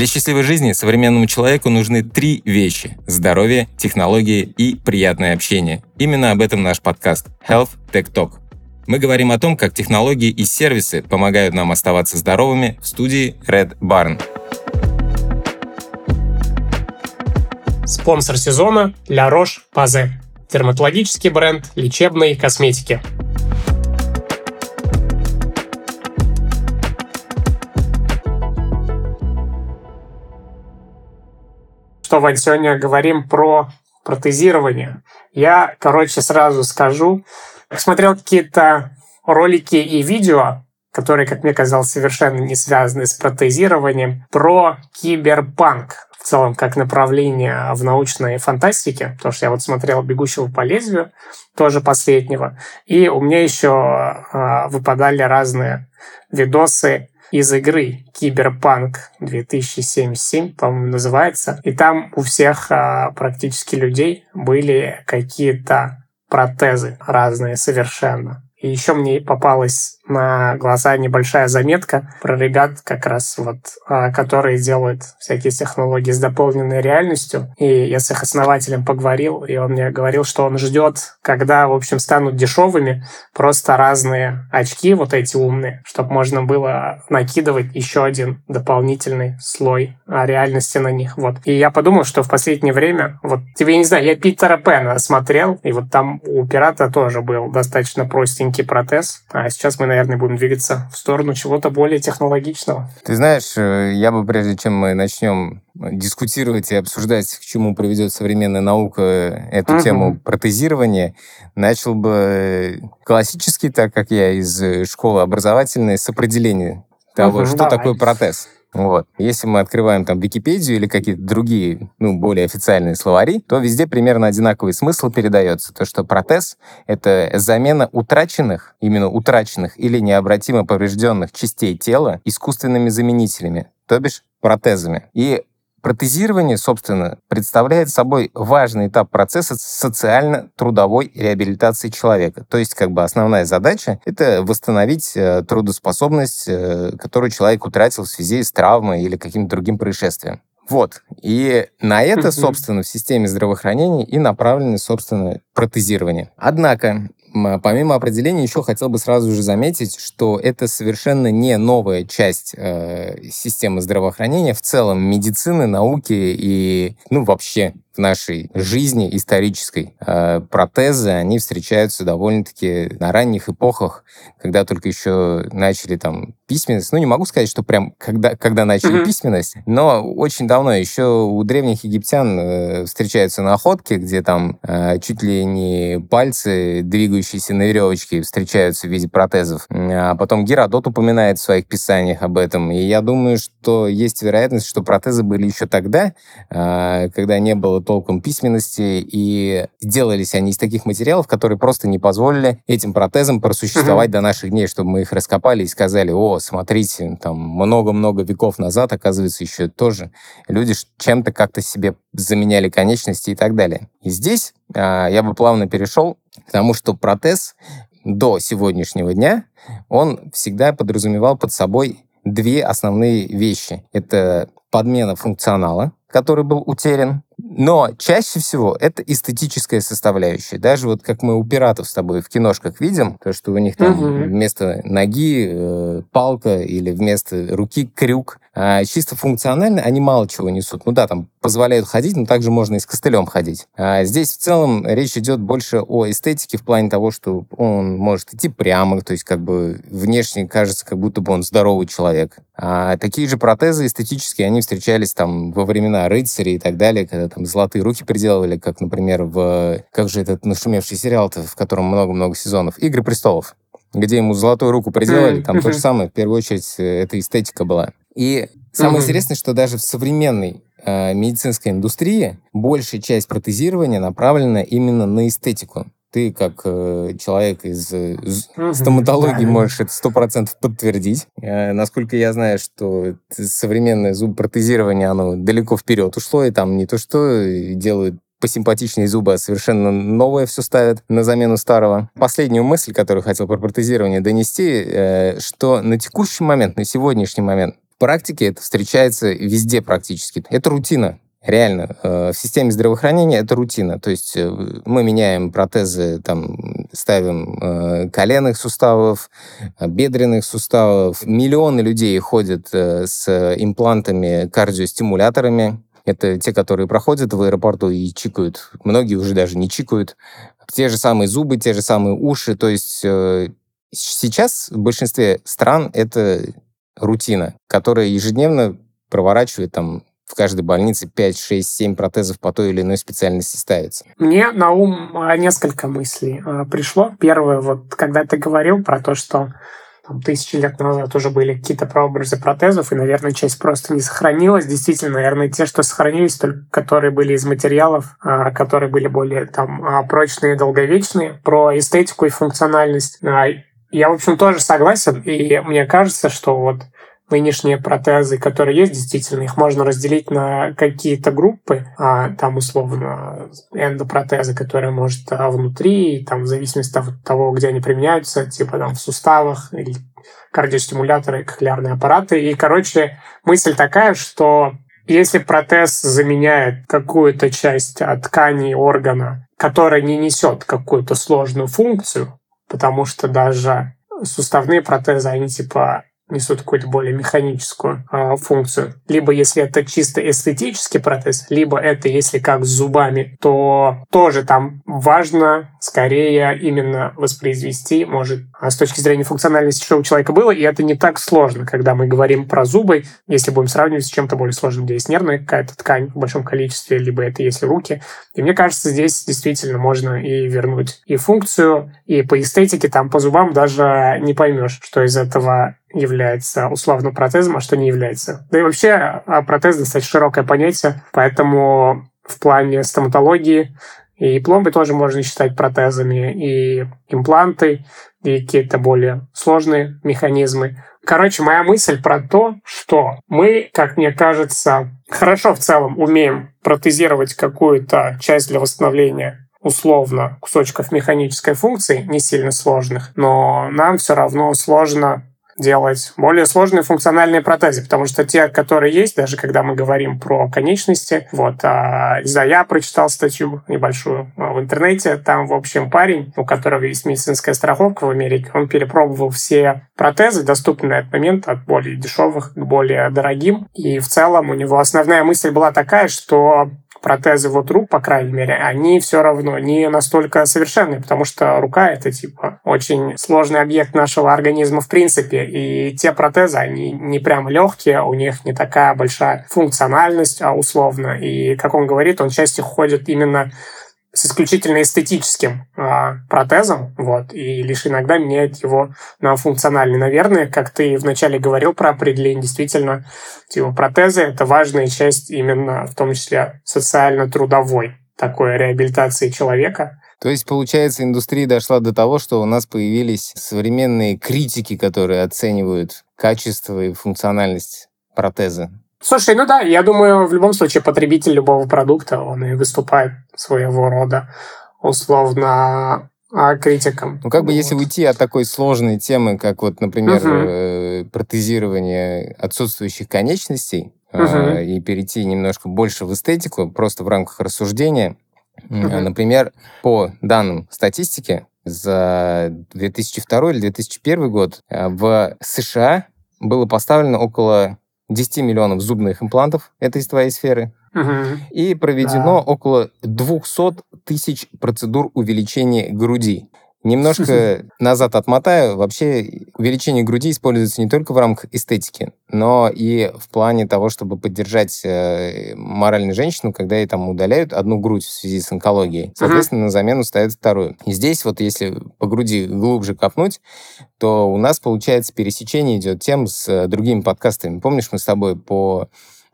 Для счастливой жизни современному человеку нужны три вещи – здоровье, технологии и приятное общение. Именно об этом наш подкаст Health Tech Talk. Мы говорим о том, как технологии и сервисы помогают нам оставаться здоровыми в студии Red Barn. Спонсор сезона – La Roche-Posay. Дерматологический бренд лечебной косметики. Что, Вань, сегодня говорим про протезирование. Я, короче, сразу скажу, смотрел какие-то ролики и видео, которые, как мне казалось, совершенно не связаны с протезированием, про киберпанк. В целом как направление в научной фантастике, потому что я вот смотрел «Бегущего по лезвию», тоже последнего, и у меня еще э, выпадали разные видосы из игры Киберпанк 2077, по-моему, называется. И там у всех а, практически людей были какие-то протезы разные совершенно. И еще мне попалась на глаза небольшая заметка про ребят, как раз вот, а, которые делают всякие технологии с дополненной реальностью. И я с их основателем поговорил, и он мне говорил, что он ждет, когда, в общем, станут дешевыми просто разные очки, вот эти умные, чтобы можно было накидывать еще один дополнительный слой а, реальности на них. Вот. И я подумал, что в последнее время, вот тебе, не знаю, я Питера Пэна смотрел, и вот там у пирата тоже был достаточно простенький протез, а сейчас мы, наверное, будем двигаться в сторону чего-то более технологичного. Ты знаешь, э, я бы, прежде чем мы начнем дискутировать и обсуждать, к чему приведет современная наука эту угу. тему протезирования, начал бы классически, так как я из школы образовательной, с определения того, угу, что давай. такое протез. Вот. Если мы открываем там Википедию или какие-то другие, ну, более официальные словари, то везде примерно одинаковый смысл передается. То, что протез — это замена утраченных, именно утраченных или необратимо поврежденных частей тела искусственными заменителями, то бишь протезами. И Протезирование, собственно, представляет собой важный этап процесса социально-трудовой реабилитации человека. То есть, как бы основная задача — это восстановить э, трудоспособность, э, которую человек утратил в связи с травмой или каким-то другим происшествием. Вот. И на это, собственно, в системе здравоохранения и направлено, собственно, протезирование. Однако, помимо определения, еще хотел бы сразу же заметить, что это совершенно не новая часть э, системы здравоохранения, в целом медицины, науки и, ну, вообще в нашей жизни исторической. Э, протезы, они встречаются довольно-таки на ранних эпохах, когда только еще начали там письменность. Ну, не могу сказать, что прям когда, когда начали mm-hmm. письменность, но очень давно еще у древних египтян э, встречаются находки, где там э, чуть ли не пальцы, двигающиеся на веревочке, встречаются в виде протезов. А потом Геродот упоминает в своих писаниях об этом. И я думаю, что есть вероятность, что протезы были еще тогда, э, когда не было толком письменности, и делались они из таких материалов, которые просто не позволили этим протезам просуществовать mm-hmm. до наших дней, чтобы мы их раскопали и сказали, о, смотрите, там много-много веков назад, оказывается, еще тоже люди чем-то как-то себе заменяли конечности и так далее. И здесь а, я бы плавно перешел к тому, что протез до сегодняшнего дня, он всегда подразумевал под собой две основные вещи. Это подмена функционала, который был утерян. Но чаще всего это эстетическая составляющая. Даже вот как мы у пиратов с тобой в киношках видим, то, что у них там угу. вместо ноги э, палка или вместо руки крюк. А чисто функционально они мало чего несут. Ну да, там позволяют ходить, но также можно и с костылем ходить. А здесь в целом речь идет больше о эстетике в плане того, что он может идти прямо, то есть как бы внешне кажется, как будто бы он здоровый человек. А такие же протезы эстетические, они встречались там во времена рыцарей и так далее, когда там золотые руки приделывали, как, например, в... Как же этот нашумевший сериал в котором много-много сезонов? «Игры престолов» где ему золотую руку приделали, там то же самое, в первую очередь, э, это эстетика была. И самое интересное, что даже в современной э, медицинской индустрии большая часть протезирования направлена именно на эстетику ты как э, человек из э, стоматологии можешь это сто процентов подтвердить. Э, насколько я знаю, что современное зубопротезирование, оно далеко вперед ушло, и там не то что делают посимпатичнее зубы, а совершенно новое все ставят на замену старого. Последнюю мысль, которую хотел про протезирование донести, э, что на текущий момент, на сегодняшний момент, практике это встречается везде практически. Это рутина. Реально, э, в системе здравоохранения это рутина. То есть э, мы меняем протезы, там, ставим э, коленных суставов, бедренных суставов. Миллионы людей ходят с имплантами, кардиостимуляторами. Это те, которые проходят в аэропорту и чикают. Многие уже даже не чикают. Те же самые зубы, те же самые уши. То есть сейчас в большинстве стран это рутина, которая ежедневно проворачивает там в каждой больнице 5, 6, 7 протезов по той или иной специальности ставится. Мне на ум а, несколько мыслей а, пришло. Первое, вот когда ты говорил про то, что там, тысячи лет назад уже были какие-то прообразы протезов, и, наверное, часть просто не сохранилась. Действительно, наверное, те, что сохранились, только которые были из материалов, а, которые были более там прочные и долговечные. Про эстетику и функциональность я, в общем, тоже согласен, и мне кажется, что вот нынешние протезы, которые есть, действительно, их можно разделить на какие-то группы, а, там, условно, эндопротезы, которые, может, а, внутри, там, в зависимости от того, где они применяются, типа, там, в суставах или кардиостимуляторы, кохлеарные аппараты. И, короче, мысль такая, что если протез заменяет какую-то часть ткани органа, которая не несет какую-то сложную функцию, потому что даже суставные протезы, они типа несут какую-то более механическую э, функцию. Либо если это чисто эстетический протез, либо это если как с зубами, то тоже там важно скорее именно воспроизвести, может, а с точки зрения функциональности, что у человека было, и это не так сложно, когда мы говорим про зубы, если будем сравнивать с чем-то более сложным, где есть нервная какая-то ткань в большом количестве, либо это если руки. И мне кажется, здесь действительно можно и вернуть и функцию, и по эстетике, там по зубам даже не поймешь, что из этого является условно протезом, а что не является. Да и вообще а, протез достаточно широкое понятие, поэтому в плане стоматологии и пломбы тоже можно считать протезами, и импланты, и какие-то более сложные механизмы. Короче, моя мысль про то, что мы, как мне кажется, хорошо в целом умеем протезировать какую-то часть для восстановления условно кусочков механической функции, не сильно сложных, но нам все равно сложно делать более сложные функциональные протезы, потому что те, которые есть, даже когда мы говорим про конечности, вот, а, не знаю, я прочитал статью небольшую а, в интернете, там, в общем, парень, у которого есть медицинская страховка в Америке, он перепробовал все протезы, доступные на этот момент, от более дешевых к более дорогим, и в целом у него основная мысль была такая, что протезы вот рук, по крайней мере, они все равно не настолько совершенные, потому что рука — это, типа, очень сложный объект нашего организма в принципе, и те протезы, они не прям легкие, у них не такая большая функциональность, а условно, и, как он говорит, он часто ходит именно с исключительно эстетическим э, протезом, вот, и лишь иногда меняет его на функциональный. Наверное, как ты вначале говорил про определение, действительно, типа, протезы — это важная часть именно, в том числе, социально-трудовой такой реабилитации человека. То есть, получается, индустрия дошла до того, что у нас появились современные критики, которые оценивают качество и функциональность протеза. Слушай, ну да, я думаю, в любом случае потребитель любого продукта, он и выступает своего рода условно а, критиком. Ну, как бы вот. если уйти от такой сложной темы, как вот, например, угу. э, протезирование отсутствующих конечностей, угу. э, и перейти немножко больше в эстетику, просто в рамках рассуждения, угу. например, по данным статистики, за 2002 или 2001 год э, в США было поставлено около 10 миллионов зубных имплантов, это из твоей сферы, угу. и проведено да. около 200 тысяч процедур увеличения груди. Немножко назад отмотаю. Вообще увеличение груди используется не только в рамках эстетики, но и в плане того, чтобы поддержать э, моральную женщину, когда ей там удаляют одну грудь в связи с онкологией. Соответственно, uh-huh. на замену ставят вторую. И здесь вот если по груди глубже копнуть, то у нас, получается, пересечение идет тем с э, другими подкастами. Помнишь, мы с тобой по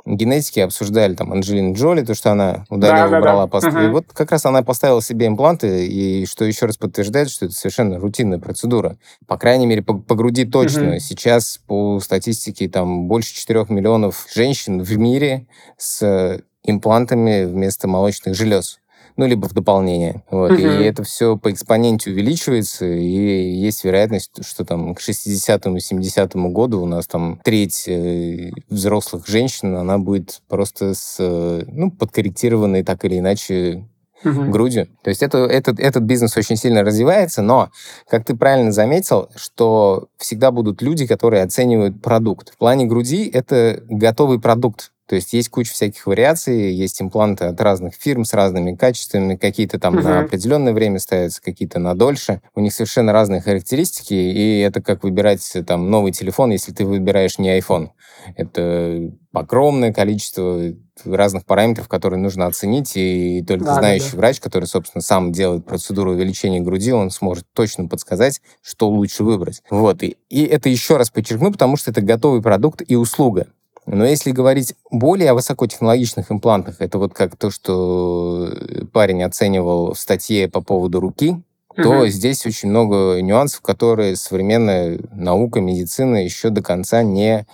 генетики обсуждали там Анджелину Джоли, то, что она удалила, да, убрала да, пасту. Угу. И вот как раз она поставила себе импланты, и что еще раз подтверждает, что это совершенно рутинная процедура. По крайней мере, по, по груди точно. Угу. Сейчас по статистике там больше 4 миллионов женщин в мире с имплантами вместо молочных желез. Ну, либо в дополнение. Вот. Угу. И это все по экспоненте увеличивается, и есть вероятность, что там к 60-му, 70-му году у нас там треть э, взрослых женщин, она будет просто с, э, ну, подкорректированной так или иначе угу. грудью. То есть это, этот, этот бизнес очень сильно развивается, но, как ты правильно заметил, что всегда будут люди, которые оценивают продукт. В плане груди это готовый продукт. То есть есть куча всяких вариаций, есть импланты от разных фирм с разными качествами, какие-то там uh-huh. на определенное время ставятся, какие-то на дольше. У них совершенно разные характеристики, и это как выбирать там новый телефон, если ты выбираешь не iPhone. Это огромное количество разных параметров, которые нужно оценить, и только да, знающий да. врач, который, собственно, сам делает процедуру увеличения груди, он сможет точно подсказать, что лучше выбрать. Вот, и, и это еще раз подчеркну, потому что это готовый продукт и услуга. Но если говорить более о высокотехнологичных имплантах, это вот как то, что парень оценивал в статье по поводу руки, то угу. здесь очень много нюансов, которые современная наука, медицина еще до конца не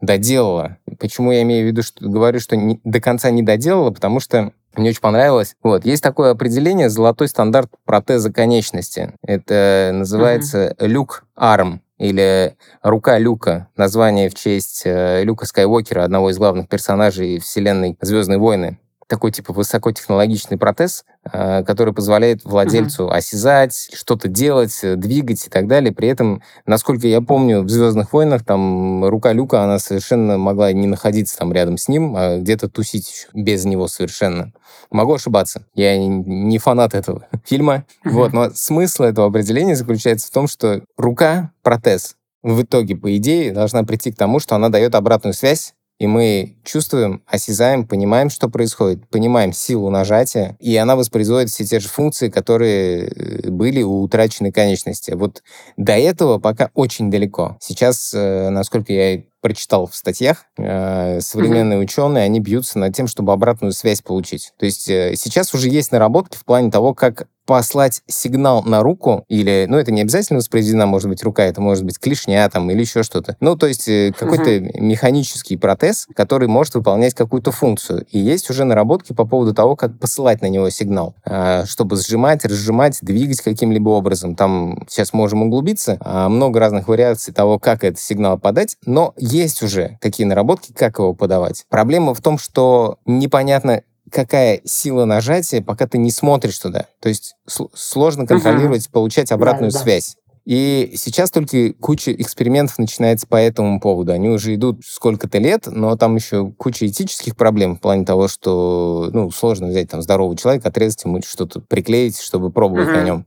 доделала. Почему я имею в виду, что говорю, что не, до конца не доделала, потому что мне очень понравилось. Вот, есть такое определение «золотой стандарт протеза конечности». Это называется mm-hmm. люк-арм или «Рука Люка», название в честь э, Люка Скайуокера, одного из главных персонажей вселенной «Звездные войны» такой типа высокотехнологичный протез, э, который позволяет владельцу mm-hmm. осязать, что-то делать, э, двигать и так далее. При этом, насколько я помню, в «Звездных войнах» там рука Люка, она совершенно могла не находиться там рядом с ним, а где-то тусить еще без него совершенно. Могу ошибаться. Я не фанат этого фильма. Mm-hmm. Вот, но смысл этого определения заключается в том, что рука, протез, в итоге, по идее, должна прийти к тому, что она дает обратную связь и мы чувствуем, осязаем, понимаем, что происходит, понимаем силу нажатия, и она воспроизводит все те же функции, которые э, были у утраченной конечности. Вот до этого пока очень далеко. Сейчас, э, насколько я прочитал в статьях, э, современные mm-hmm. ученые, они бьются над тем, чтобы обратную связь получить. То есть э, сейчас уже есть наработки в плане того, как послать сигнал на руку, или, ну, это не обязательно воспроизведена, может быть, рука, это может быть клешня там или еще что-то. Ну, то есть э, какой-то uh-huh. механический протез, который может выполнять какую-то функцию. И есть уже наработки по поводу того, как посылать на него сигнал, э, чтобы сжимать, разжимать, двигать каким-либо образом. Там сейчас можем углубиться, э, много разных вариаций того, как этот сигнал подать, но есть уже такие наработки, как его подавать. Проблема в том, что непонятно, какая сила нажатия, пока ты не смотришь туда. То есть сложно контролировать, угу. получать обратную да, связь. И сейчас только куча экспериментов начинается по этому поводу. Они уже идут сколько-то лет, но там еще куча этических проблем в плане того, что ну, сложно взять там здорового человека, отрезать ему что-то, приклеить, чтобы пробовать uh-huh. на нем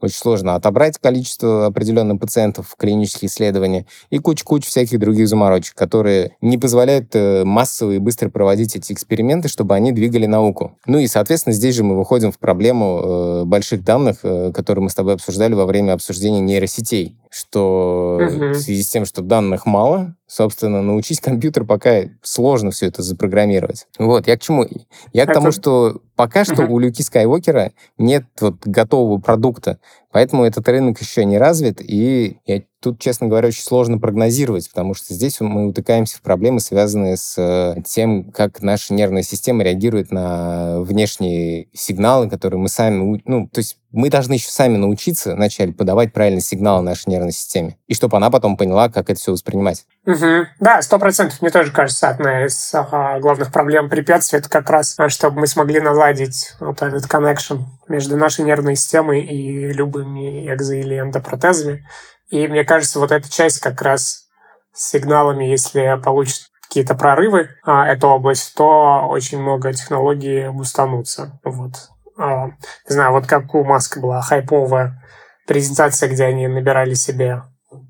очень сложно отобрать количество определенных пациентов в клинические исследования и куча-куча всяких других заморочек, которые не позволяют э, массово и быстро проводить эти эксперименты, чтобы они двигали науку. Ну и, соответственно, здесь же мы выходим в проблему э, больших данных, э, которые мы с тобой обсуждали во время обсуждения нейросетей что угу. в связи с тем, что данных мало, собственно, научить компьютер пока сложно все это запрограммировать. Вот, я к чему? Я это... к тому, что пока что угу. у Люки Скайуокера нет вот готового продукта, поэтому этот рынок еще не развит, и я тут, честно говоря, очень сложно прогнозировать, потому что здесь мы утыкаемся в проблемы, связанные с э, тем, как наша нервная система реагирует на внешние сигналы, которые мы сами, ну, то есть мы должны еще сами научиться вначале подавать правильный сигнал нашей нервной системе, и чтобы она потом поняла, как это все воспринимать. Угу. Да, сто процентов. Мне тоже кажется, одна из а, главных проблем препятствий это как раз, а, чтобы мы смогли наладить вот этот connection между нашей нервной системой и любыми экзо- или эндопротезами. И мне кажется, вот эта часть как раз с сигналами, если получит какие-то прорывы, а, эту область, то очень много технологий бустанутся. Вот. А, не знаю, вот как у Маска была хайповая презентация, где они набирали себе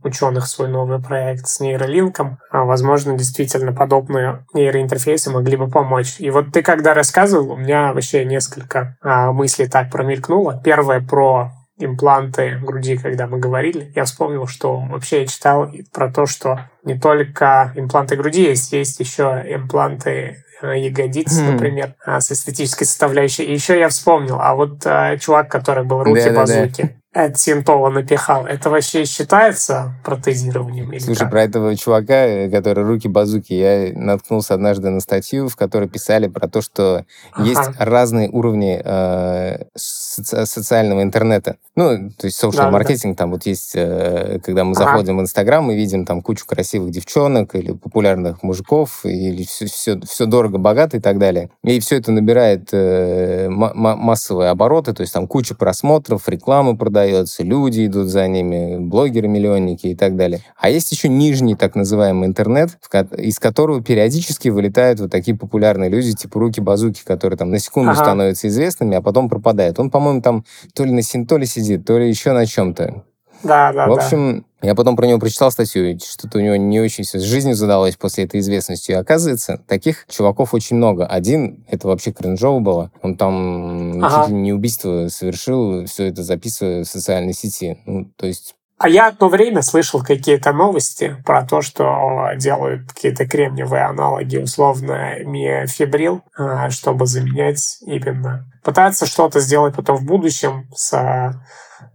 ученых свой новый проект с нейролинком. А, возможно, действительно подобные нейроинтерфейсы могли бы помочь. И вот ты когда рассказывал, у меня вообще несколько а, мыслей так промелькнуло. Первое про импланты груди, когда мы говорили, я вспомнил, что вообще я читал про то, что не только импланты груди есть, есть еще импланты э, ягодиц, mm. например, а, с эстетической составляющей. И еще я вспомнил, а вот а, чувак, который был руки-базуки, от Синтола напихал, это вообще считается протезированием? Или Слушай, как? про этого чувака, э, который руки-базуки, я наткнулся однажды на статью, в которой писали про то, что Ага. есть разные уровни э, соци- социального интернета. Ну, то есть social Да-да-да. маркетинг, там вот есть, э, когда мы Ага. заходим в Инстаграм, мы видим там кучу красивых девчонок или популярных мужиков, или все, все, все дорого, богато и так далее. И все это набирает э, ма- ма- массовые обороты, то есть там куча просмотров, рекламы продается, люди идут за ними, блогеры-миллионники и так далее. А есть еще нижний так называемый интернет, из которого периодически вылетают вот такие популярные люди, типа руки-базуки, которые там на секунду Ага. становятся известными, а потом пропадают. Он, по-моему, там то ли на синтоле сидит, то ли еще на чем-то. Да, да, В общем, я потом про него прочитал статью, и что-то у него не очень все с жизнью задалось после этой известности. И оказывается, таких чуваков очень много. Один, это вообще кринжово было, он там Ага. чуть ли не убийство совершил, все это записывая в социальной сети. Ну, то есть А я одно время слышал какие-то новости про то, что делают какие-то кремниевые аналоги, условно, миофибрил, а, чтобы заменять именно... Пытаться что-то сделать потом в будущем с а,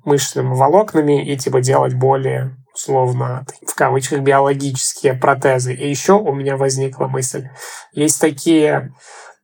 мышечными волокнами и типа делать более условно, в кавычках, биологические протезы. И еще у меня возникла мысль. Есть такие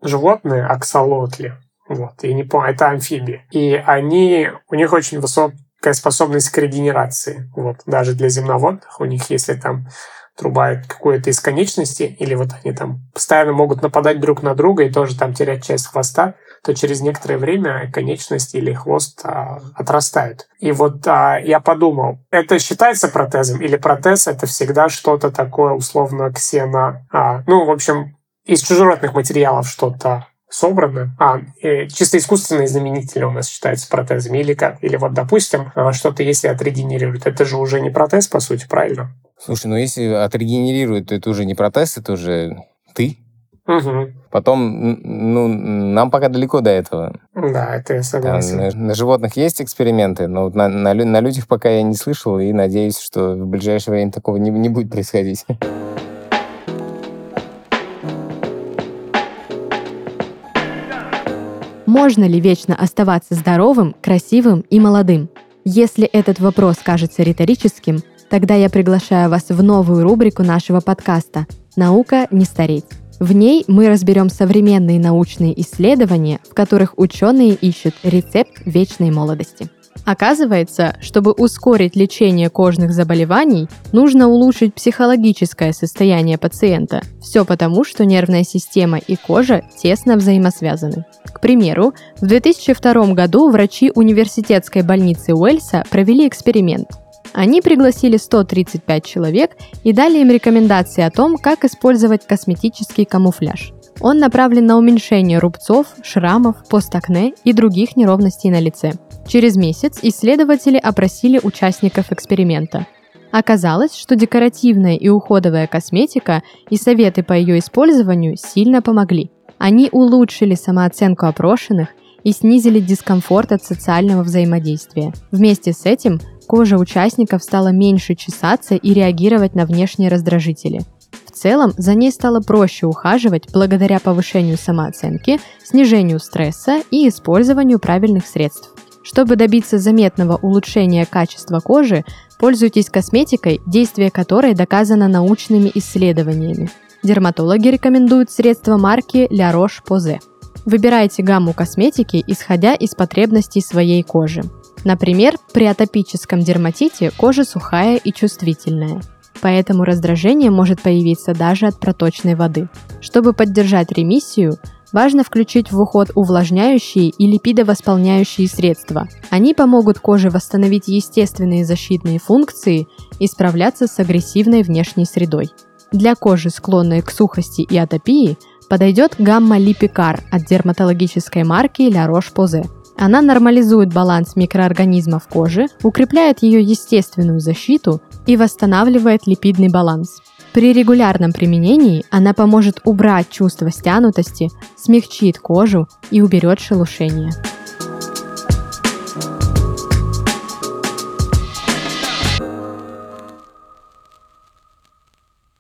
животные, аксолотли, вот, я не помню, это амфибии. И они, у них очень высокая способность к регенерации. Вот, даже для земноводных у них, если там трубают какую-то из конечностей, или вот они там постоянно могут нападать друг на друга и тоже там терять часть хвоста, то через некоторое время конечности или хвост а, отрастают. И вот а, я подумал, это считается протезом или протез это всегда что-то такое условно ксено... А, ну, в общем, из чужеродных материалов что-то собрано. А, э, чисто искусственные заменители у нас считаются протезами или как? Или вот, допустим, а, что-то если отрегенерирует, это же уже не протез, по сути, правильно? Слушай, ну если отрегенерирует, то это уже не протез, это уже ты. Угу. Потом, ну, нам пока далеко до этого. Да, это я Там согласен. на, на животных есть эксперименты, но вот на, на, на людях пока я не слышал, и надеюсь, что в ближайшее время такого не, не будет происходить. Можно ли вечно оставаться здоровым, красивым и молодым? Если этот вопрос кажется риторическим, тогда я приглашаю вас в новую рубрику нашего подкаста «Наука не стареть». В ней мы разберем современные научные исследования, в которых ученые ищут рецепт вечной молодости. Оказывается, чтобы ускорить лечение кожных заболеваний, нужно улучшить психологическое состояние пациента. Все потому, что нервная система и кожа тесно взаимосвязаны. К примеру, в 2002 году врачи университетской больницы Уэльса провели эксперимент. Они пригласили 135 человек и дали им рекомендации о том, как использовать косметический камуфляж. Он направлен на уменьшение рубцов, шрамов, постакне и других неровностей на лице. Через месяц исследователи опросили участников эксперимента. Оказалось, что декоративная и уходовая косметика и советы по ее использованию сильно помогли. Они улучшили самооценку опрошенных и снизили дискомфорт от социального взаимодействия. Вместе с этим кожа участников стала меньше чесаться и реагировать на внешние раздражители. В целом, за ней стало проще ухаживать благодаря повышению самооценки, снижению стресса и использованию правильных средств. Чтобы добиться заметного улучшения качества кожи, пользуйтесь косметикой, действие которой доказано научными исследованиями. Дерматологи рекомендуют средства марки La Roche-Posay. Выбирайте гамму косметики, исходя из потребностей своей кожи. Например, при атопическом дерматите кожа сухая и чувствительная, поэтому раздражение может появиться даже от проточной воды. Чтобы поддержать ремиссию, важно включить в уход увлажняющие и липидовосполняющие средства. Они помогут коже восстановить естественные защитные функции и справляться с агрессивной внешней средой. Для кожи, склонной к сухости и атопии, подойдет гамма Липикар от дерматологической марки La Roche-Posay. Она нормализует баланс микроорганизмов кожи, укрепляет ее естественную защиту и восстанавливает липидный баланс. При регулярном применении она поможет убрать чувство стянутости, смягчит кожу и уберет шелушение.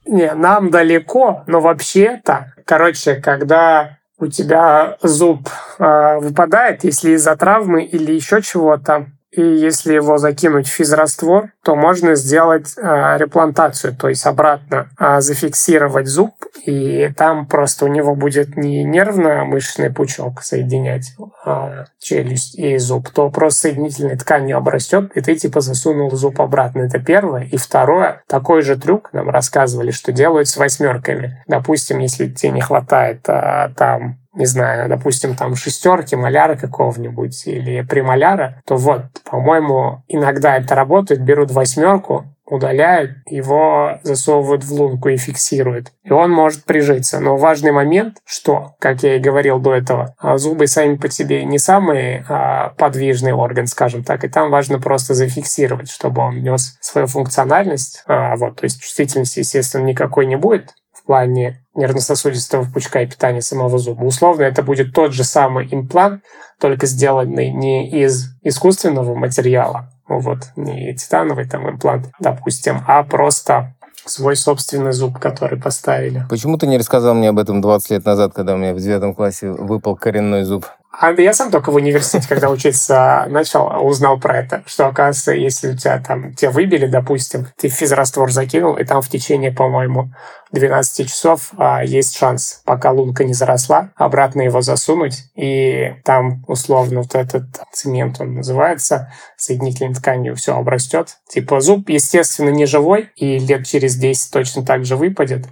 Не, нам далеко, но вообще-то, короче, когда у тебя зуб э, выпадает, если из-за травмы или еще чего-то, и если его закинуть в физраствор, то можно сделать э, реплантацию, то есть обратно э, зафиксировать зуб, и там просто у него будет не нервно-мышечный пучок соединять э, челюсть и зуб, то просто соединительной тканью обрастет, и ты типа засунул зуб обратно. Это первое. И второе, такой же трюк нам рассказывали, что делают с восьмерками. Допустим, если тебе не хватает э, там не знаю, допустим, там шестерки, маляра какого-нибудь или премоляра, то вот, по-моему, иногда это работает, берут восьмерку, удаляют, его засовывают в лунку и фиксируют. И он может прижиться. Но важный момент, что, как я и говорил до этого, а, зубы сами по себе не самый а, подвижный орган, скажем так, и там важно просто зафиксировать, чтобы он нес свою функциональность. А, вот, то есть чувствительности, естественно, никакой не будет, плане нервно-сосудистого пучка и питания самого зуба. Условно, это будет тот же самый имплант, только сделанный не из искусственного материала, вот, не титановый там имплант, допустим, а просто свой собственный зуб, который поставили. Почему ты не рассказал мне об этом 20 лет назад, когда у меня в девятом классе выпал коренной зуб? А я сам только в университете, когда учиться начал, узнал про это, что, оказывается, если у тебя там, тебя выбили, допустим, ты физраствор закинул, и там в течение, по-моему, 12 часов а, есть шанс, пока лунка не заросла, обратно его засунуть, и там, условно, вот этот цемент, он называется, соединительной тканью все обрастет. Типа зуб, естественно, не живой, и лет через 10 точно так же выпадет,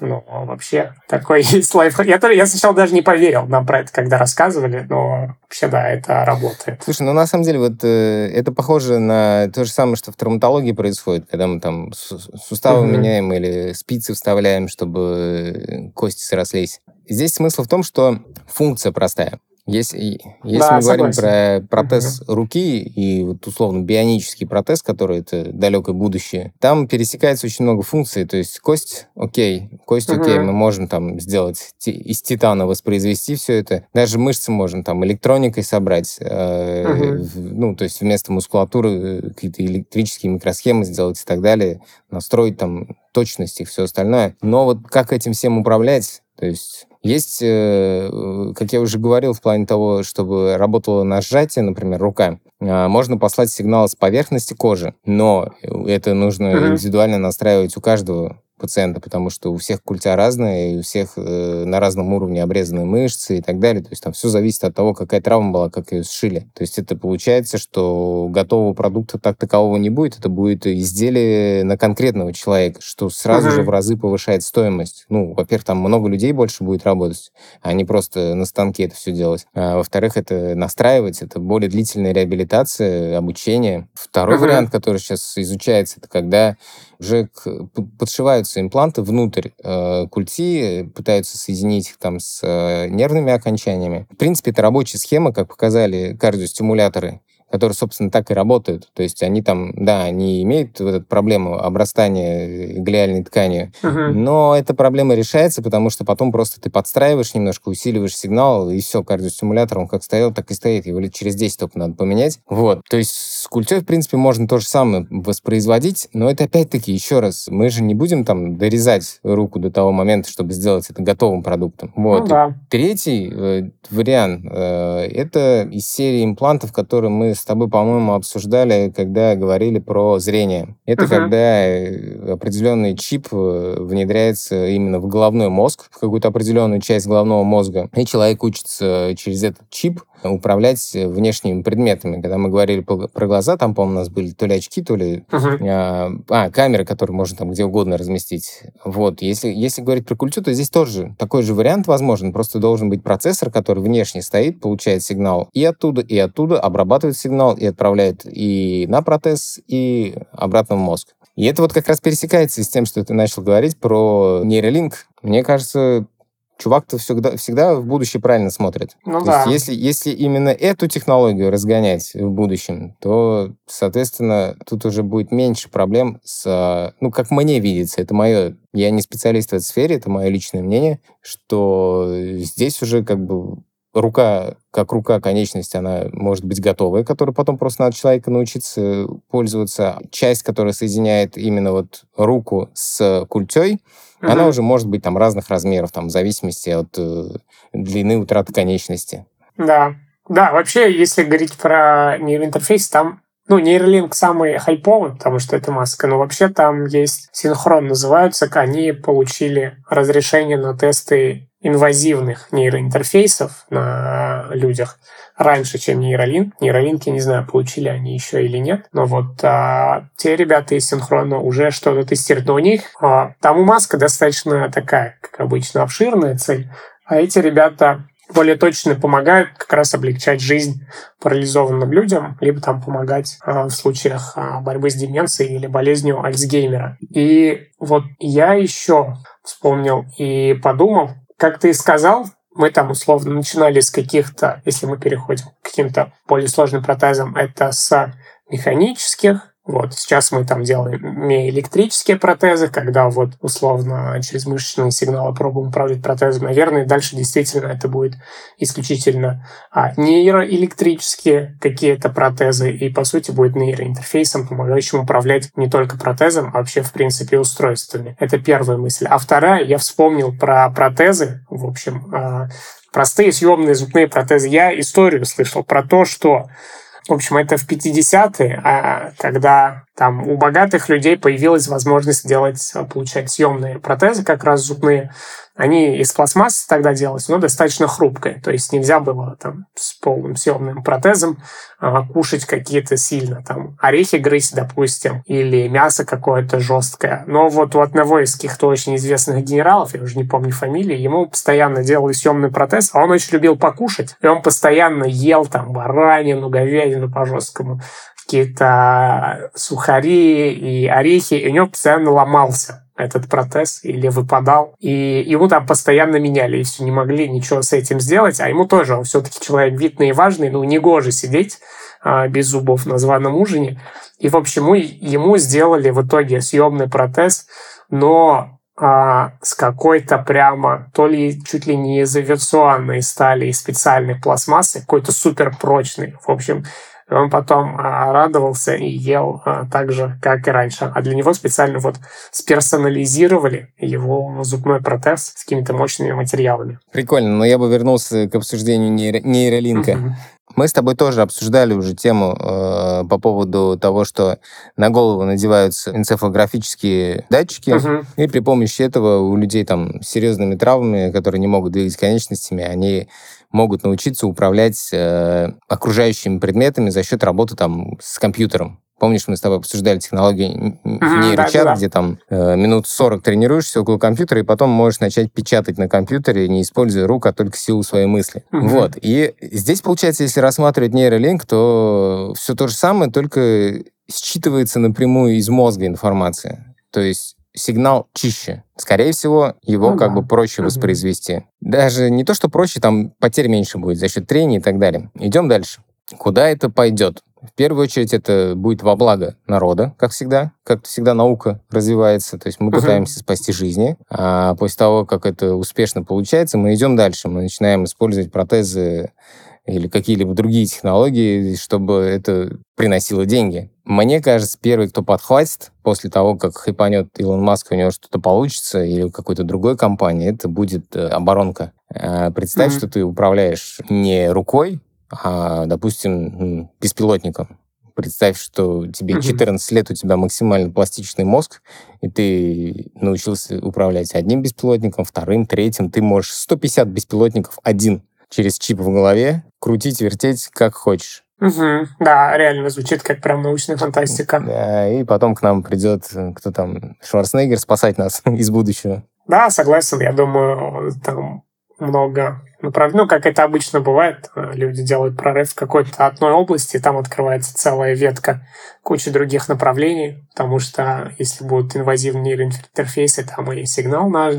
ну, вообще, такой есть лайфхак. Я, я сначала даже не поверил нам про это, когда рассказывали, но вообще, да, это работает. Слушай, ну, на самом деле, вот э, это похоже на то же самое, что в травматологии происходит, когда мы там суставы угу. меняем или спицы вставляем, чтобы кости срослись. Здесь смысл в том, что функция простая. Если, если да, мы говорим про протез угу. руки и вот условно бионический протез, который это далекое будущее, там пересекается очень много функций. То есть кость, окей, кость, угу. окей, мы можем там сделать из титана воспроизвести все это. Даже мышцы можем там электроникой собрать. Э, угу. Ну, то есть вместо мускулатуры э, какие-то электрические микросхемы сделать и так далее, настроить там точность и все остальное. Но вот как этим всем управлять? То есть есть, э, как я уже говорил, в плане того, чтобы работало на сжатие, например, рука, а, можно послать сигнал с поверхности кожи, но это нужно mm-hmm. индивидуально настраивать у каждого пациента, потому что у всех культя разные, и у всех э, на разном уровне обрезанные мышцы и так далее. То есть там все зависит от того, какая травма была, как ее сшили. То есть это получается, что готового продукта так такового не будет, это будет изделие на конкретного человека, что сразу uh-huh. же в разы повышает стоимость. Ну, во-первых, там много людей больше будет работать, а не просто на станке это все делать. А, во-вторых, это настраивать, это более длительная реабилитация, обучение. Второй uh-huh. вариант, который сейчас изучается, это когда уже подшиваются импланты внутрь э, культи, пытаются соединить их там с э, нервными окончаниями. В принципе, это рабочая схема, как показали кардиостимуляторы которые, собственно, так и работают. То есть они там, да, они имеют вот эту проблему обрастания глиальной тканью, uh-huh. но эта проблема решается, потому что потом просто ты подстраиваешь немножко, усиливаешь сигнал, и все, кардиостимулятор, он как стоял, так и стоит. Его лет через 10 только надо поменять. Вот. То есть с культей, в принципе, можно то же самое воспроизводить, но это опять-таки, еще раз, мы же не будем там дорезать руку до того момента, чтобы сделать это готовым продуктом. Вот. Ну, да. Третий э, вариант э, это из серии имплантов, которые мы с тобой, по-моему, обсуждали, когда говорили про зрение. Это uh-huh. когда э, определенный чип э, внедряется именно в головной мозг, в какую-то определенную часть головного мозга, и человек учится через этот чип управлять внешними предметами. Когда мы говорили про глаза, там, по-моему, у нас были то ли очки, то ли uh-huh. а, а, камеры, которые можно там где угодно разместить. Вот. Если, если говорить про культуру, то здесь тоже такой же вариант возможен. Просто должен быть процессор, который внешне стоит, получает сигнал и оттуда, и оттуда, обрабатывает сигнал и отправляет и на протез, и обратно в мозг. И это вот как раз пересекается с тем, что ты начал говорить про нейролинк. Мне кажется, чувак-то всегда, всегда в будущее правильно смотрит. Ну то да. Есть, если, если именно эту технологию разгонять в будущем, то, соответственно, тут уже будет меньше проблем с... Ну, как мне видится, это мое... Я не специалист в этой сфере, это мое личное мнение, что здесь уже как бы рука, как рука, конечность, она может быть готовая, которую потом просто надо человека научиться пользоваться. Часть, которая соединяет именно вот руку с культей, uh-huh. она уже может быть там разных размеров, там, в зависимости от э, длины утраты конечности. Да. Да, вообще, если говорить про нейроинтерфейс, там ну, нейролинк самый хайповый, потому что это маска, но вообще там есть синхрон, называются, они получили разрешение на тесты инвазивных нейроинтерфейсов на людях раньше, чем нейролинк. Нейролинки, не знаю, получили они еще или нет, но вот а, те ребята из синхрона уже что-то тестируют. Но у них а, там у маска достаточно такая, как обычно, обширная цель, а эти ребята более точно помогают как раз облегчать жизнь парализованным людям, либо там помогать э, в случаях э, борьбы с деменцией или болезнью Альцгеймера. И вот я еще вспомнил и подумал, как ты сказал, мы там условно начинали с каких-то, если мы переходим к каким-то более сложным протезам, это с механических, вот, сейчас мы там делаем электрические протезы, когда вот условно через мышечные сигналы пробуем управлять протезом. Наверное, дальше действительно это будет исключительно а, нейроэлектрические какие-то протезы, и по сути будет нейроинтерфейсом, помогающим управлять не только протезом, а вообще в принципе устройствами. Это первая мысль. А вторая, я вспомнил про протезы, в общем, а, простые съемные зубные протезы. Я историю слышал про то, что в общем, это в 50-е, а когда там у богатых людей появилась возможность делать, получать съемные протезы, как раз зубные. Они из пластмассы тогда делались, но достаточно хрупкое. То есть нельзя было там с полным съемным протезом а, кушать какие-то сильно там орехи грызть, допустим, или мясо какое-то жесткое. Но вот у одного из каких-то очень известных генералов, я уже не помню фамилии, ему постоянно делали съемный протез, а он очень любил покушать, и он постоянно ел там баранину, говядину по жесткому какие-то сухари и орехи, и у него постоянно ломался этот протез или выпадал. И ему там постоянно меняли, и все не могли ничего с этим сделать. А ему тоже, он все-таки человек видный и важный, ну, не гоже сидеть а, без зубов на званом ужине. И, в общем, ему сделали в итоге съемный протез, но а, с какой-то прямо, то ли чуть ли не из авиационной стали, из специальной пластмассы, какой-то супер прочный. В общем, он потом а, радовался и ел а, так же, как и раньше. А для него специально вот сперсонализировали его зубной протез с какими-то мощными материалами. Прикольно, но я бы вернулся к обсуждению нейро- нейролинка. Угу. Мы с тобой тоже обсуждали уже тему э, по поводу того, что на голову надеваются энцефалографические датчики, uh и при помощи этого у людей там с серьезными травмами, которые не могут двигать конечностями, они могут научиться управлять э, окружающими предметами за счет работы там с компьютером. Помнишь, мы с тобой обсуждали технологии нейрочат, да, да. где там э, минут 40 тренируешься около компьютера, и потом можешь начать печатать на компьютере, не используя рук, а только силу своей мысли. Угу. Вот. И здесь, получается, если рассматривать нейролинк, то все то же самое, только считывается напрямую из мозга информация. То есть сигнал чище. Скорее всего, его ну, как да. бы проще воспроизвести. Даже не то, что проще, там потерь меньше будет за счет трения и так далее. Идем дальше. Куда это пойдет? В первую очередь это будет во благо народа, как всегда. Как всегда наука развивается, то есть мы uh-huh. пытаемся спасти жизни. А после того, как это успешно получается, мы идем дальше. Мы начинаем использовать протезы или какие-либо другие технологии, чтобы это приносило деньги. Мне кажется, первый, кто подхватит после того, как хайпанет Илон Маск, у него что-то получится, или какой-то другой компании, это будет э, оборонка. Э, представь, mm-hmm. что ты управляешь не рукой, а, допустим, беспилотником. Представь, что тебе 14 лет, у тебя максимально пластичный мозг, и ты научился управлять одним беспилотником, вторым, третьим. Ты можешь 150 беспилотников один через чип в голове крутить, вертеть, как хочешь. Угу. Да, реально звучит как прям научная фантастика. Да, и потом к нам придет кто там, Шварценеггер спасать нас из будущего. Да, согласен. Я думаю, там много направлений. Ну, как это обычно бывает, э, люди делают прорыв в какой-то одной области, и там открывается целая ветка кучи других направлений, потому что если будут инвазивные нейроинтерфейсы, там и сигнал наш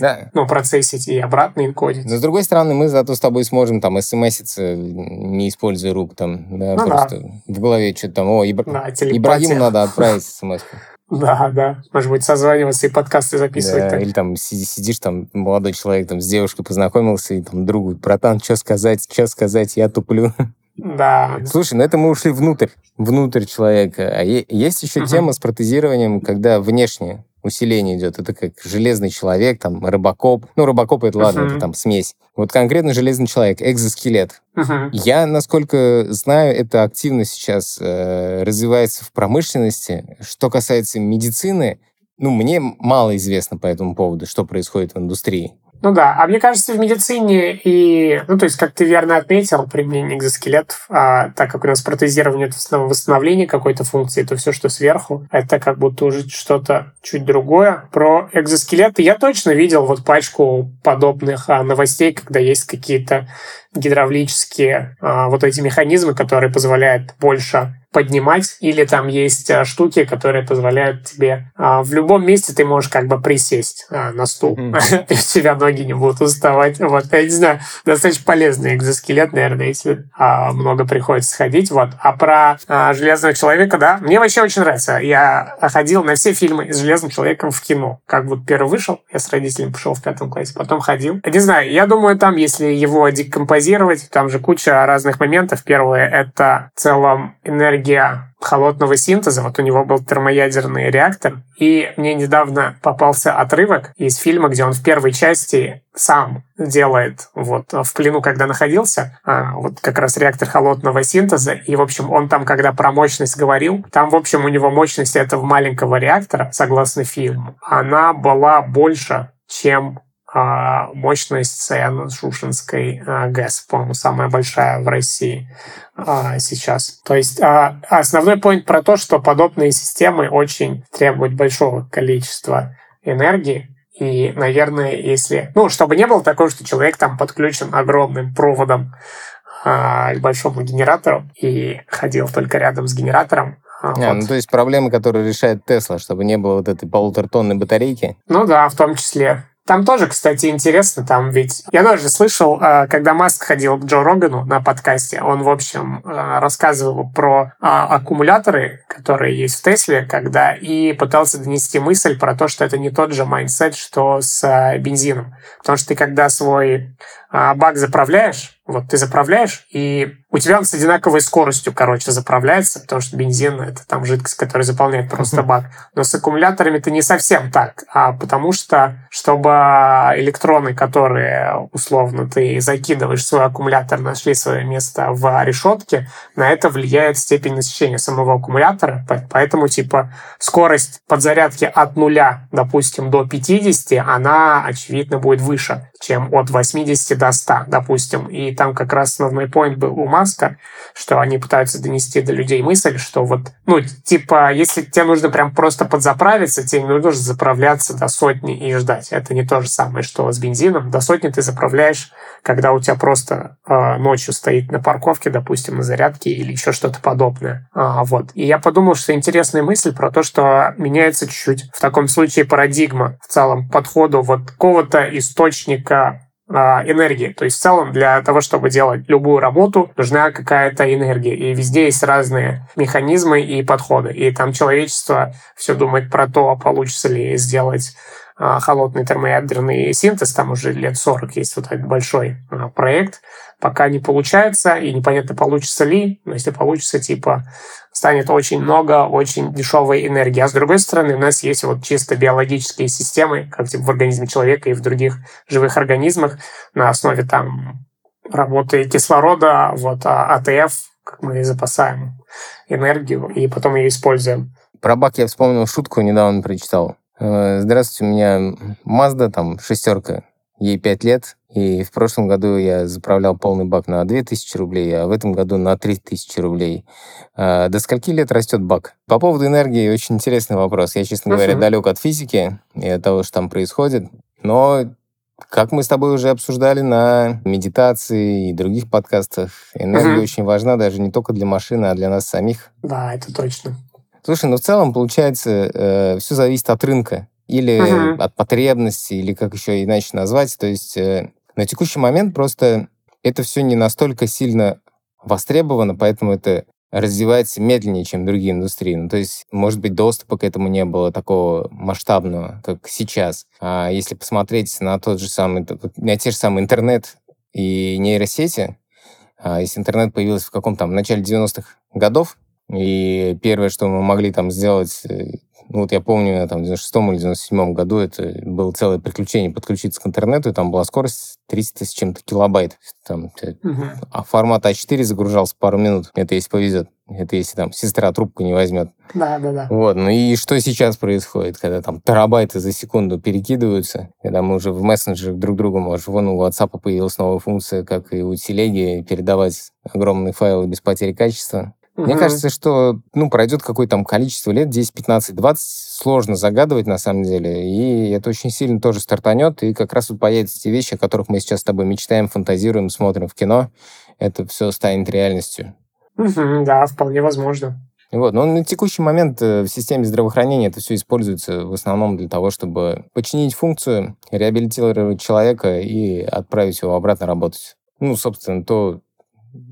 да. ну, процессить, и обратно инкодить. Но, с другой стороны, мы зато с тобой сможем там смситься, не используя рук, там, да, ну, просто да. в голове что-то там, о, Ибра... да, Ибрагиму надо отправить смс. Да, да. Может быть, созваниваться и подкасты записывать. Да, так. или там сидишь, там, молодой человек там с девушкой познакомился, и там другу, братан, что сказать, что сказать, я туплю. Да. Слушай, ну это мы ушли внутрь, внутрь человека. А есть еще угу. тема с протезированием, когда внешне усиление идет. Это как железный человек, там, рыбакоп. Ну, рыбакоп, это ладно, uh-huh. это там смесь. Вот конкретно железный человек, экзоскелет. Uh-huh. Я, насколько знаю, это активно сейчас э, развивается в промышленности. Что касается медицины, ну, мне мало известно по этому поводу, что происходит в индустрии. Ну да, а мне кажется, в медицине и, ну то есть, как ты верно отметил, применение экзоскелетов, а, так как у нас протезирование это основном восстановление какой-то функции, то все, что сверху, это как будто уже что-то чуть другое. Про экзоскелеты я точно видел вот пачку подобных а, новостей, когда есть какие-то гидравлические а, вот эти механизмы, которые позволяют больше поднимать, или там есть а, штуки, которые позволяют тебе а, в любом месте ты можешь как бы присесть на стул, mm-hmm. и у тебя ноги не будут уставать. Вот, я не знаю, достаточно полезный экзоскелет, наверное, если много приходится ходить. Вот. А про Железного Человека, да, мне вообще очень нравится. Я ходил на все фильмы с Железным Человеком в кино. Как вот первый вышел, я с родителями пошел в пятом классе, потом ходил. Не знаю, я думаю, там, если его декомпозировать, там же куча разных моментов. Первое — это в целом энергия холодного синтеза. Вот у него был термоядерный реактор. И мне недавно попался отрывок из фильма, где он в первой части сам делает, вот в плену, когда находился, а, вот как раз реактор холодного синтеза. И, в общем, он там, когда про мощность говорил, там, в общем, у него мощность этого маленького реактора, согласно фильму, она была больше, чем мощность Саяно-Шушинской а, ГЭС, по-моему, самая большая в России а, сейчас. То есть основной point про то, что подобные системы очень требуют большого количества энергии, и, наверное, если... Ну, чтобы не было такого, что человек там подключен огромным проводом к большому генератору и ходил только рядом с генератором, а, а, вот. ну, то есть проблемы, которые решает Тесла, чтобы не было вот этой полуторатонной батарейки? Ну да, в том числе. Там тоже, кстати, интересно, там ведь... Я тоже слышал, э, когда Маск ходил к Джо Рогану на подкасте, он, в общем, э, рассказывал про а, аккумуляторы, которые есть в Тесле, когда и пытался донести мысль про то, что это не тот же mindset, что с э, бензином. Потому что ты, когда свой бак заправляешь, вот ты заправляешь, и у тебя он с одинаковой скоростью, короче, заправляется, потому что бензин — это там жидкость, которая заполняет просто бак. Но с аккумуляторами это не совсем так, а потому что, чтобы электроны, которые, условно, ты закидываешь в свой аккумулятор, нашли свое место в решетке, на это влияет степень насыщения самого аккумулятора. Поэтому, типа, скорость подзарядки от нуля, допустим, до 50, она, очевидно, будет выше, чем от 80 до 100, допустим. И там как раз основной point был у Маска, что они пытаются донести до людей мысль, что вот, ну, типа, если тебе нужно прям просто подзаправиться, тебе не нужно заправляться до сотни и ждать. Это не то же самое, что с бензином. До сотни ты заправляешь, когда у тебя просто э, ночью стоит на парковке, допустим, на зарядке или еще что-то подобное. А, вот. И я подумал, что интересная мысль про то, что меняется чуть-чуть в таком случае парадигма в целом подходу вот какого-то источника энергии. То есть в целом для того, чтобы делать любую работу, нужна какая-то энергия. И везде есть разные механизмы и подходы. И там человечество все думает про то, получится ли сделать а, холодный термоядерный синтез, там уже лет 40 есть вот этот большой а, проект, пока не получается, и непонятно, получится ли, но если получится, типа, станет очень много очень дешевой энергии. А с другой стороны, у нас есть вот чисто биологические системы, как типа в организме человека и в других живых организмах, на основе там работы кислорода, вот а АТФ, как мы запасаем энергию и потом ее используем. Про бак я вспомнил шутку, недавно прочитал. Э, здравствуйте, у меня Mazda, там, шестерка, ей пять лет, и в прошлом году я заправлял полный бак на 2000 рублей, а в этом году на 3000 рублей. А до скольки лет растет бак? По поводу энергии очень интересный вопрос. Я, честно говоря, uh-huh. далек от физики и от того, что там происходит, но как мы с тобой уже обсуждали на медитации и других подкастах, энергия uh-huh. очень важна даже не только для машины, а для нас самих. Да, это точно. Слушай, ну в целом, получается, э, все зависит от рынка или uh-huh. от потребности, или как еще иначе назвать. То есть э, на текущий момент просто это все не настолько сильно востребовано, поэтому это развивается медленнее, чем другие индустрии. Ну, то есть, может быть, доступа к этому не было такого масштабного, как сейчас. А если посмотреть на тот же самый, на те же самые интернет и нейросети, а если интернет появился в каком-то там начале 90-х годов, и первое, что мы могли там сделать, э, Ну, вот я помню, там, в 96 или 97 году это было целое приключение подключиться к интернету, и там была скорость 300 с чем-то килобайт. Там, угу. А формат А4 загружался пару минут. Это если повезет. Это если там сестра трубку не возьмет. Да, да, да. Вот, ну и что сейчас происходит, когда там терабайты за секунду перекидываются, когда мы уже в мессенджерах друг другу, может, вон у WhatsApp появилась новая функция, как и у телеги, передавать огромные файлы без потери качества. Угу. Мне кажется, что ну, пройдет какое-то там количество лет, 10, 15, 20, сложно загадывать на самом деле, и это очень сильно тоже стартанет, и как раз вот появятся те вещи, о которых мы сейчас с тобой мечтаем, фантазируем, смотрим в кино, это все станет реальностью. Угу, да, вполне возможно. Вот. Но на текущий момент э, в системе здравоохранения это все используется в основном для того, чтобы починить функцию, реабилитировать человека и отправить его обратно работать. Ну, собственно, то,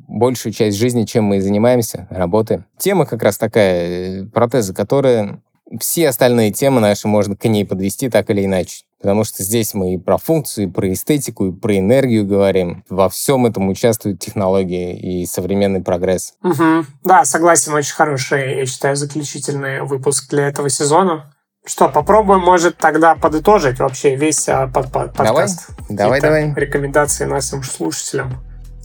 большую часть жизни, чем мы и занимаемся, работаем. Тема как раз такая, э, протезы, которые все остальные темы наши можно к ней подвести так или иначе. Потому что здесь мы и про функцию, и про эстетику, и про энергию говорим. Во всем этом участвуют технологии и современный прогресс. Угу. Да, согласен, очень хороший, я считаю, заключительный выпуск для этого сезона. Что, попробуем, может, тогда подытожить вообще весь а, под, под, подкаст. Давай, давай, давай. Рекомендации нашим слушателям.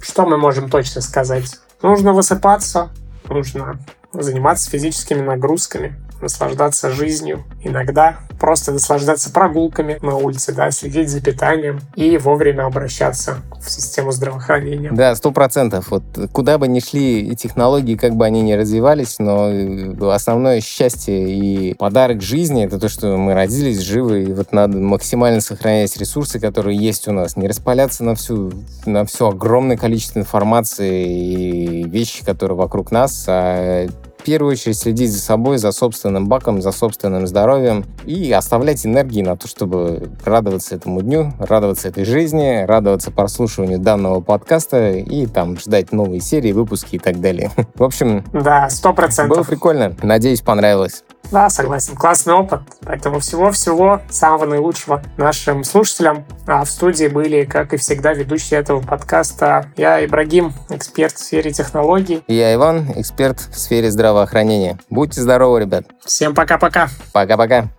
Что мы можем точно сказать? Нужно высыпаться, нужно заниматься физическими нагрузками, наслаждаться жизнью, иногда просто наслаждаться прогулками на улице, да, следить за питанием и вовремя обращаться в систему здравоохранения. Да, сто процентов. Вот куда бы ни шли технологии, как бы они ни развивались, но э, основное счастье и подарок жизни — это то, что мы родились живы, и вот надо максимально сохранять ресурсы, которые есть у нас, не распаляться на всю, на все огромное количество информации и вещи, которые вокруг нас, а в первую очередь следить за собой, за собственным баком, за собственным здоровьем и оставлять энергии на то, чтобы радоваться этому дню, радоваться этой жизни, радоваться прослушиванию данного подкаста и там ждать новые серии, выпуски и так далее. В общем, да, сто процентов. Было прикольно. Надеюсь, понравилось. Да, согласен. Классный опыт. Поэтому всего-всего самого наилучшего нашим слушателям. А в студии были, как и всегда, ведущие этого подкаста. Я Ибрагим, эксперт в сфере технологий. И я Иван, эксперт в сфере здравоохранения. Будьте здоровы, ребят. Всем пока-пока. Пока-пока.